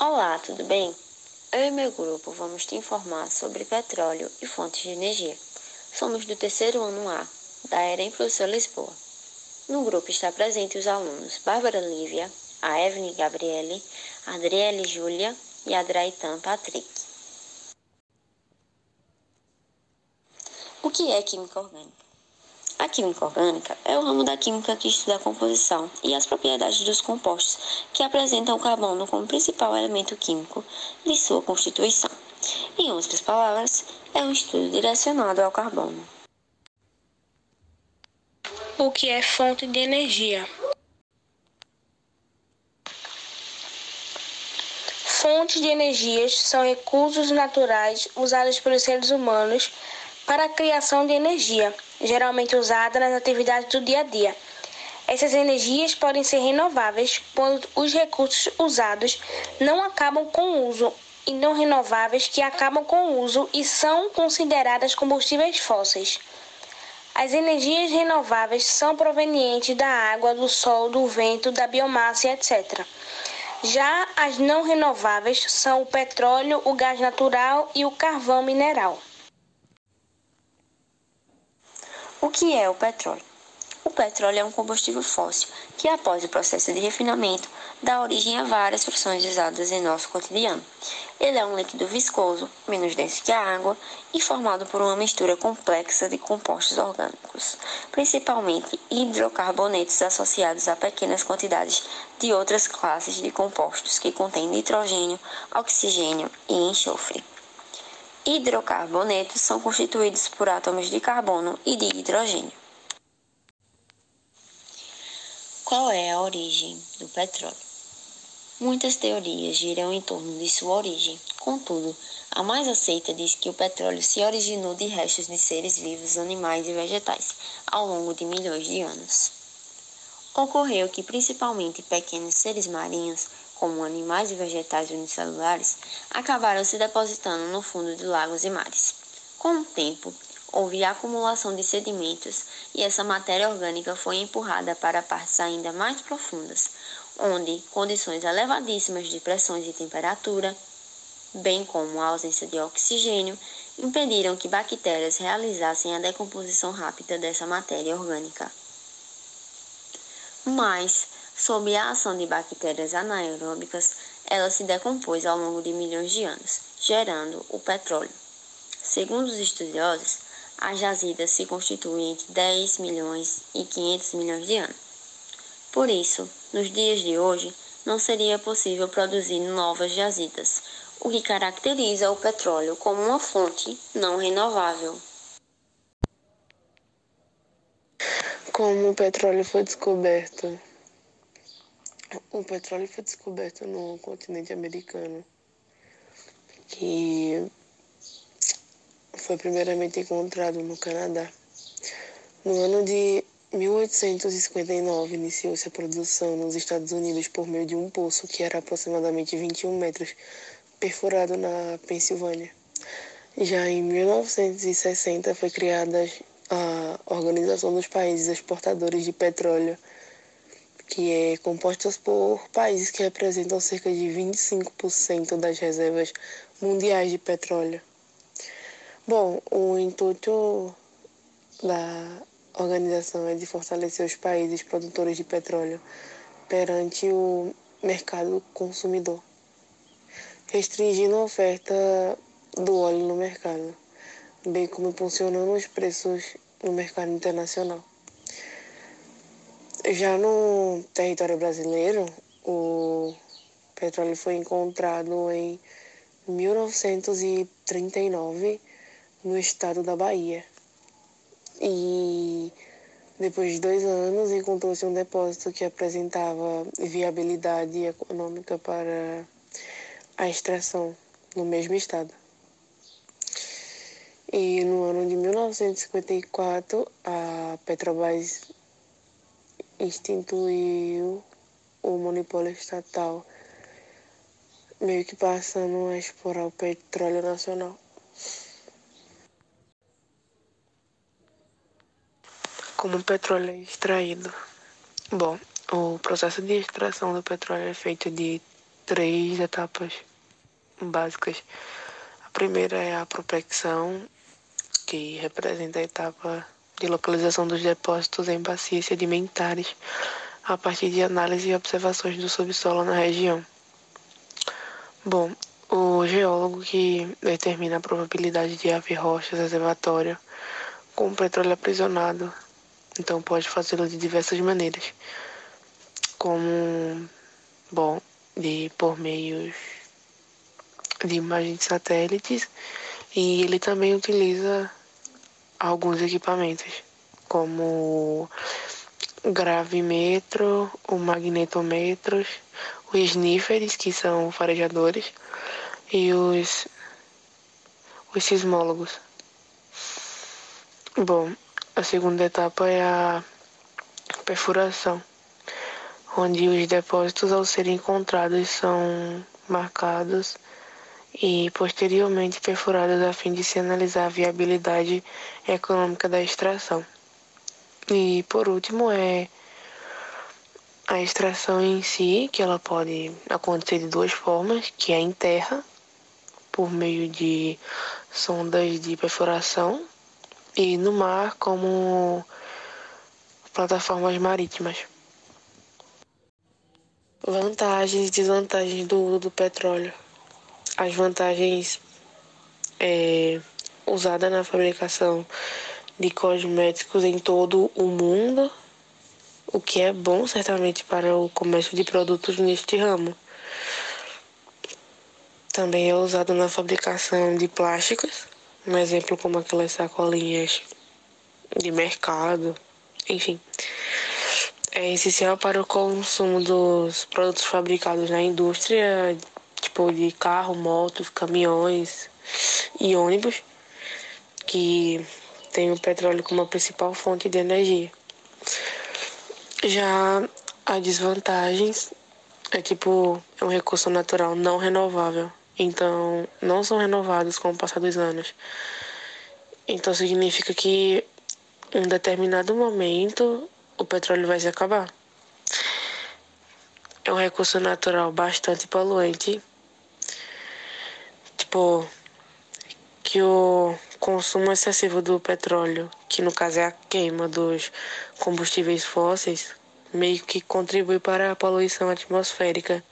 Olá, tudo bem? Eu e meu grupo vamos te informar sobre petróleo e fontes de energia. Somos do terceiro ano A, da EREM Professor Lisboa. No grupo está presente os alunos Bárbara Lívia, a Evelyn Gabriele, Adriele Júlia e a Draitan Patrick. O que é química orgânica? A química orgânica é o ramo da química que estuda a composição e as propriedades dos compostos que apresentam o carbono como principal elemento químico de sua constituição. Em outras palavras, é um estudo direcionado ao carbono. O que é fonte de energia? Fontes de energias são recursos naturais usados pelos seres humanos para a criação de energia, geralmente usada nas atividades do dia a dia. Essas energias podem ser renováveis quando os recursos usados não acabam com o uso e não renováveis que acabam com o uso e são consideradas combustíveis fósseis. As energias renováveis são provenientes da água, do sol, do vento, da biomassa, etc. Já as não renováveis são o petróleo, o gás natural e o carvão mineral. O que é o petróleo? O petróleo é um combustível fóssil que, após o processo de refinamento, dá origem a várias frações usadas em nosso cotidiano. Ele é um líquido viscoso, menos denso que a água e formado por uma mistura complexa de compostos orgânicos, principalmente hidrocarbonetos associados a pequenas quantidades de outras classes de compostos que contêm nitrogênio, oxigênio e enxofre. Hidrocarbonetos são constituídos por átomos de carbono e de hidrogênio. Qual é a origem do petróleo? Muitas teorias giram em torno de sua origem. Contudo, a mais aceita diz que o petróleo se originou de restos de seres vivos, animais e vegetais, ao longo de milhões de anos. Ocorreu que principalmente pequenos seres marinhos como animais e vegetais unicelulares, acabaram se depositando no fundo de lagos e mares. Com o tempo, houve acumulação de sedimentos e essa matéria orgânica foi empurrada para partes ainda mais profundas, onde condições elevadíssimas de pressões e temperatura, bem como a ausência de oxigênio, impediram que bactérias realizassem a decomposição rápida dessa matéria orgânica. Mas, Sob a ação de bactérias anaeróbicas, ela se decompôs ao longo de milhões de anos, gerando o petróleo. Segundo os estudiosos, as jazidas se constituem entre 10 milhões e 500 milhões de anos. Por isso, nos dias de hoje, não seria possível produzir novas jazidas, o que caracteriza o petróleo como uma fonte não renovável. Como o petróleo foi descoberto? O petróleo foi descoberto no continente americano, que foi primeiramente encontrado no Canadá. No ano de 1859, iniciou-se a produção nos Estados Unidos por meio de um poço que era aproximadamente 21 metros, perfurado na Pensilvânia. Já em 1960 foi criada a Organização dos Países Exportadores de Petróleo que é composta por países que representam cerca de 25% das reservas mundiais de petróleo. Bom, o intuito da organização é de fortalecer os países produtores de petróleo perante o mercado consumidor, restringindo a oferta do óleo no mercado, bem como impulsionando os preços no mercado internacional. Já no território brasileiro, o petróleo foi encontrado em 1939 no estado da Bahia. E depois de dois anos encontrou-se um depósito que apresentava viabilidade econômica para a extração no mesmo estado. E no ano de 1954, a Petrobras instituiu o monopólio estatal, meio que passando a explorar o petróleo nacional. Como o petróleo é extraído? Bom, o processo de extração do petróleo é feito de três etapas básicas. A primeira é a prospecção, que representa a etapa de localização dos depósitos em bacias sedimentares a partir de análise e observações do subsolo na região. Bom, o geólogo que determina a probabilidade de haver rochas reservatório com petróleo aprisionado, então pode fazê-lo de diversas maneiras, como, bom, de por meios de imagens de satélites e ele também utiliza alguns equipamentos, como o gravimetro, o magnetometros, os sniffers, que são farejadores, e os, os sismólogos. Bom, a segunda etapa é a perfuração, onde os depósitos ao serem encontrados são marcados e posteriormente perfuradas a fim de se analisar a viabilidade econômica da extração. E por último é a extração em si, que ela pode acontecer de duas formas, que é em terra, por meio de sondas de perfuração, e no mar como plataformas marítimas. Vantagens e desvantagens do uso do petróleo as vantagens é, usadas na fabricação de cosméticos em todo o mundo, o que é bom certamente para o comércio de produtos neste ramo. Também é usado na fabricação de plásticos, um exemplo como aquelas sacolinhas de mercado, enfim. É essencial para o consumo dos produtos fabricados na indústria tipo de carro, motos, caminhões e ônibus, que tem o petróleo como a principal fonte de energia. Já as desvantagens é tipo é um recurso natural não renovável, então não são renovados com o passar dos anos. Então significa que em um determinado momento o petróleo vai se acabar. É um recurso natural bastante poluente tipo, que o consumo excessivo do petróleo, que no caso é a queima dos combustíveis fósseis, meio que contribui para a poluição atmosférica.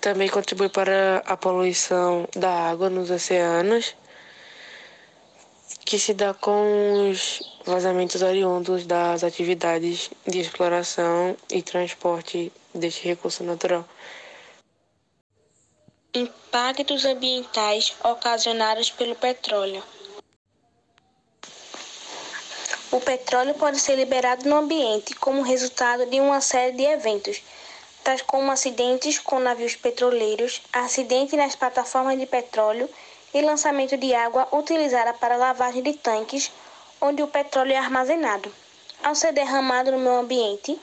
Também contribui para a poluição da água nos oceanos, que se dá com os vazamentos oriundos das atividades de exploração e transporte deste recurso natural. Impactos ambientais ocasionados pelo petróleo. O petróleo pode ser liberado no ambiente como resultado de uma série de eventos, tais como acidentes com navios petroleiros, acidente nas plataformas de petróleo e lançamento de água utilizada para lavagem de tanques, onde o petróleo é armazenado. Ao ser derramado no meio ambiente,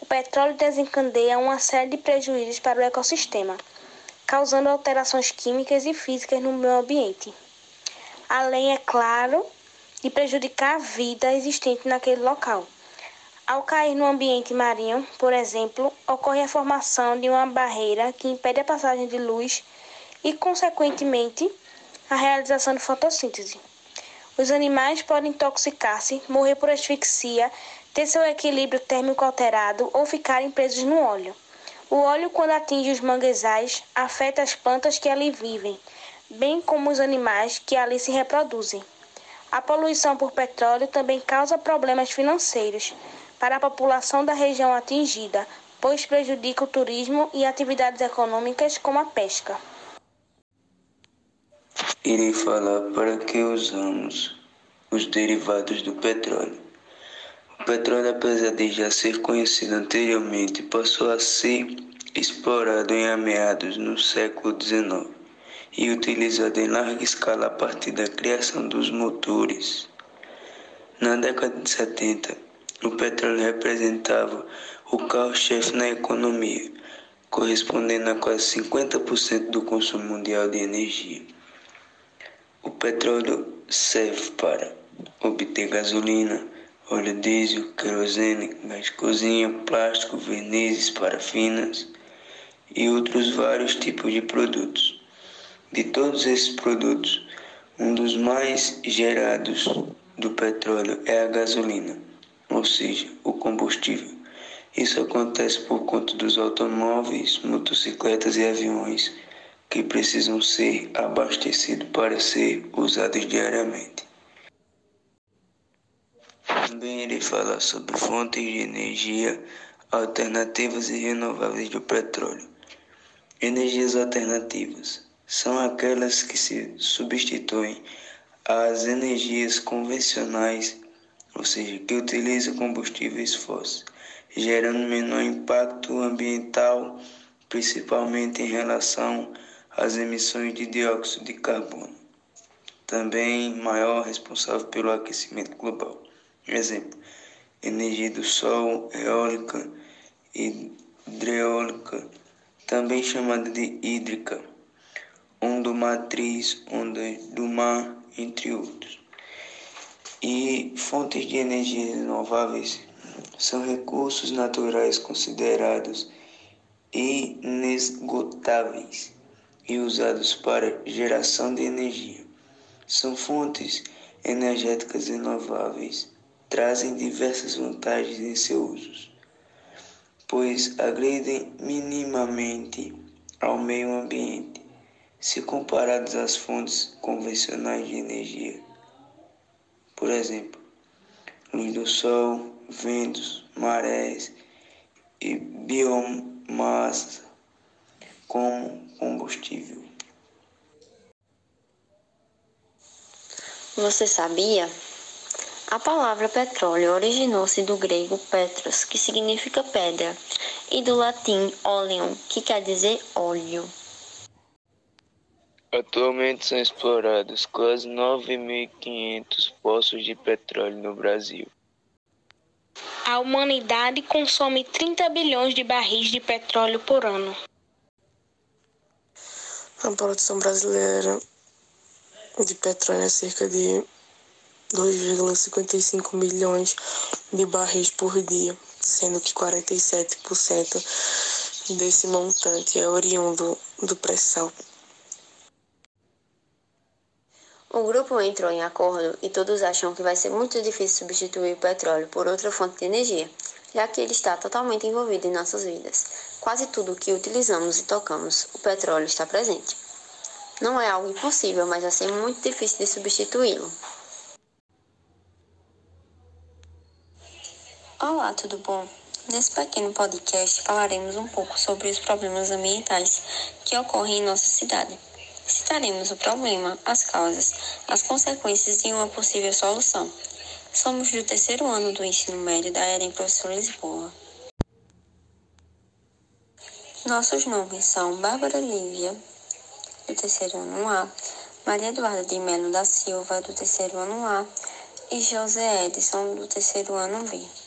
o petróleo desencadeia uma série de prejuízos para o ecossistema causando alterações químicas e físicas no meio ambiente. Além, é claro, de prejudicar a vida existente naquele local. Ao cair no ambiente marinho, por exemplo, ocorre a formação de uma barreira que impede a passagem de luz e, consequentemente, a realização de fotossíntese. Os animais podem intoxicar-se, morrer por asfixia, ter seu equilíbrio térmico alterado ou ficarem presos no óleo. O óleo, quando atinge os manguezais, afeta as plantas que ali vivem, bem como os animais que ali se reproduzem. A poluição por petróleo também causa problemas financeiros para a população da região atingida, pois prejudica o turismo e atividades econômicas como a pesca. Irei falar para que usamos os derivados do petróleo. O petróleo, apesar de já ser conhecido anteriormente, passou a ser explorado em meados no século XIX e utilizado em larga escala a partir da criação dos motores. Na década de 70, o petróleo representava o carro-chefe na economia, correspondendo a quase 50% do consumo mundial de energia. O petróleo serve para obter gasolina, óleo diesel, querosene, gás de cozinha, plástico, vernizes, parafinas e outros vários tipos de produtos. De todos esses produtos, um dos mais gerados do petróleo é a gasolina, ou seja, o combustível. Isso acontece por conta dos automóveis, motocicletas e aviões que precisam ser abastecidos para ser usados diariamente. Também irei falar sobre fontes de energia alternativas e renováveis do petróleo. Energias alternativas são aquelas que se substituem às energias convencionais, ou seja, que utilizam combustíveis fósseis, gerando menor impacto ambiental, principalmente em relação às emissões de dióxido de carbono. Também maior responsável pelo aquecimento global. Exemplo: energia do sol, eólica, hidreólica, também chamada de hídrica, onda matriz, ondas do mar, entre outros. E fontes de energia renováveis são recursos naturais considerados inesgotáveis e usados para geração de energia. São fontes energéticas renováveis, trazem diversas vantagens em seu uso, pois agredem minimamente ao meio ambiente, se comparados às fontes convencionais de energia. Por exemplo, luz do sol, ventos, marés e biomassa como combustível. Você sabia? A palavra petróleo originou-se do grego petros, que significa pedra, e do latim oleum, que quer dizer óleo. Atualmente são explorados quase 9.500 poços de petróleo no Brasil. A humanidade consome 30 bilhões de barris de petróleo por ano. A produção brasileira de petróleo é cerca de 2,55 milhões de barris por dia, sendo que 47% desse montante é oriundo do pré-sal. O grupo entrou em acordo e todos acham que vai ser muito difícil substituir o petróleo por outra fonte de energia, já que ele está totalmente envolvido em nossas vidas. Quase tudo que utilizamos e tocamos, o petróleo está presente. Não é algo impossível, mas vai ser muito difícil de substituí-lo. Olá, tudo bom? Nesse pequeno podcast falaremos um pouco sobre os problemas ambientais que ocorrem em nossa cidade. Citaremos o problema, as causas, as consequências e uma possível solução. Somos do terceiro ano do ensino médio da EREM Professor Lisboa. Nossos nomes são Bárbara Lívia, do terceiro ano A, Maria Eduarda de Melo da Silva, do terceiro ano A, e José Edson, do terceiro ano B.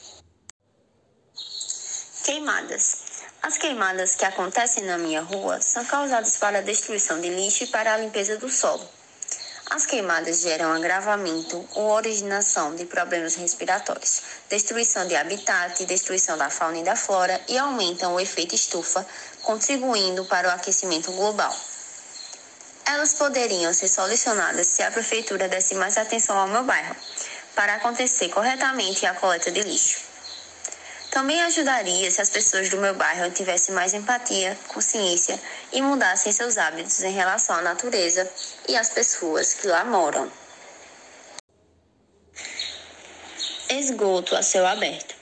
Queimadas. As queimadas que acontecem na minha rua são causadas para a destruição de lixo e para a limpeza do solo. As queimadas geram agravamento ou originação de problemas respiratórios, destruição de habitat, destruição da fauna e da flora e aumentam o efeito estufa, contribuindo para o aquecimento global. Elas poderiam ser solucionadas se a prefeitura desse mais atenção ao meu bairro, para acontecer corretamente a coleta de lixo. Também ajudaria se as pessoas do meu bairro tivessem mais empatia, consciência e mudassem seus hábitos em relação à natureza e às pessoas que lá moram. Esgoto a céu aberto.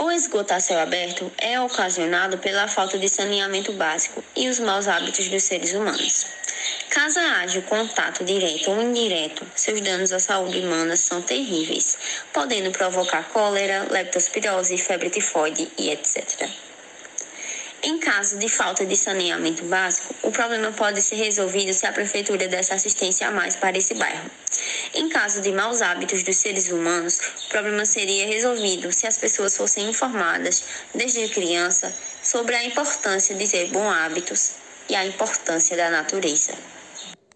O esgoto a céu aberto é ocasionado pela falta de saneamento básico e os maus hábitos dos seres humanos. Caso haja contato direto ou indireto, seus danos à saúde humana são terríveis, podendo provocar cólera, leptospirose, febre tifoide e etc. Em caso de falta de saneamento básico, o problema pode ser resolvido se a prefeitura desse assistência a mais para esse bairro. Em caso de maus hábitos dos seres humanos, o problema seria resolvido se as pessoas fossem informadas, desde criança, sobre a importância de ter bons hábitos e a importância da natureza.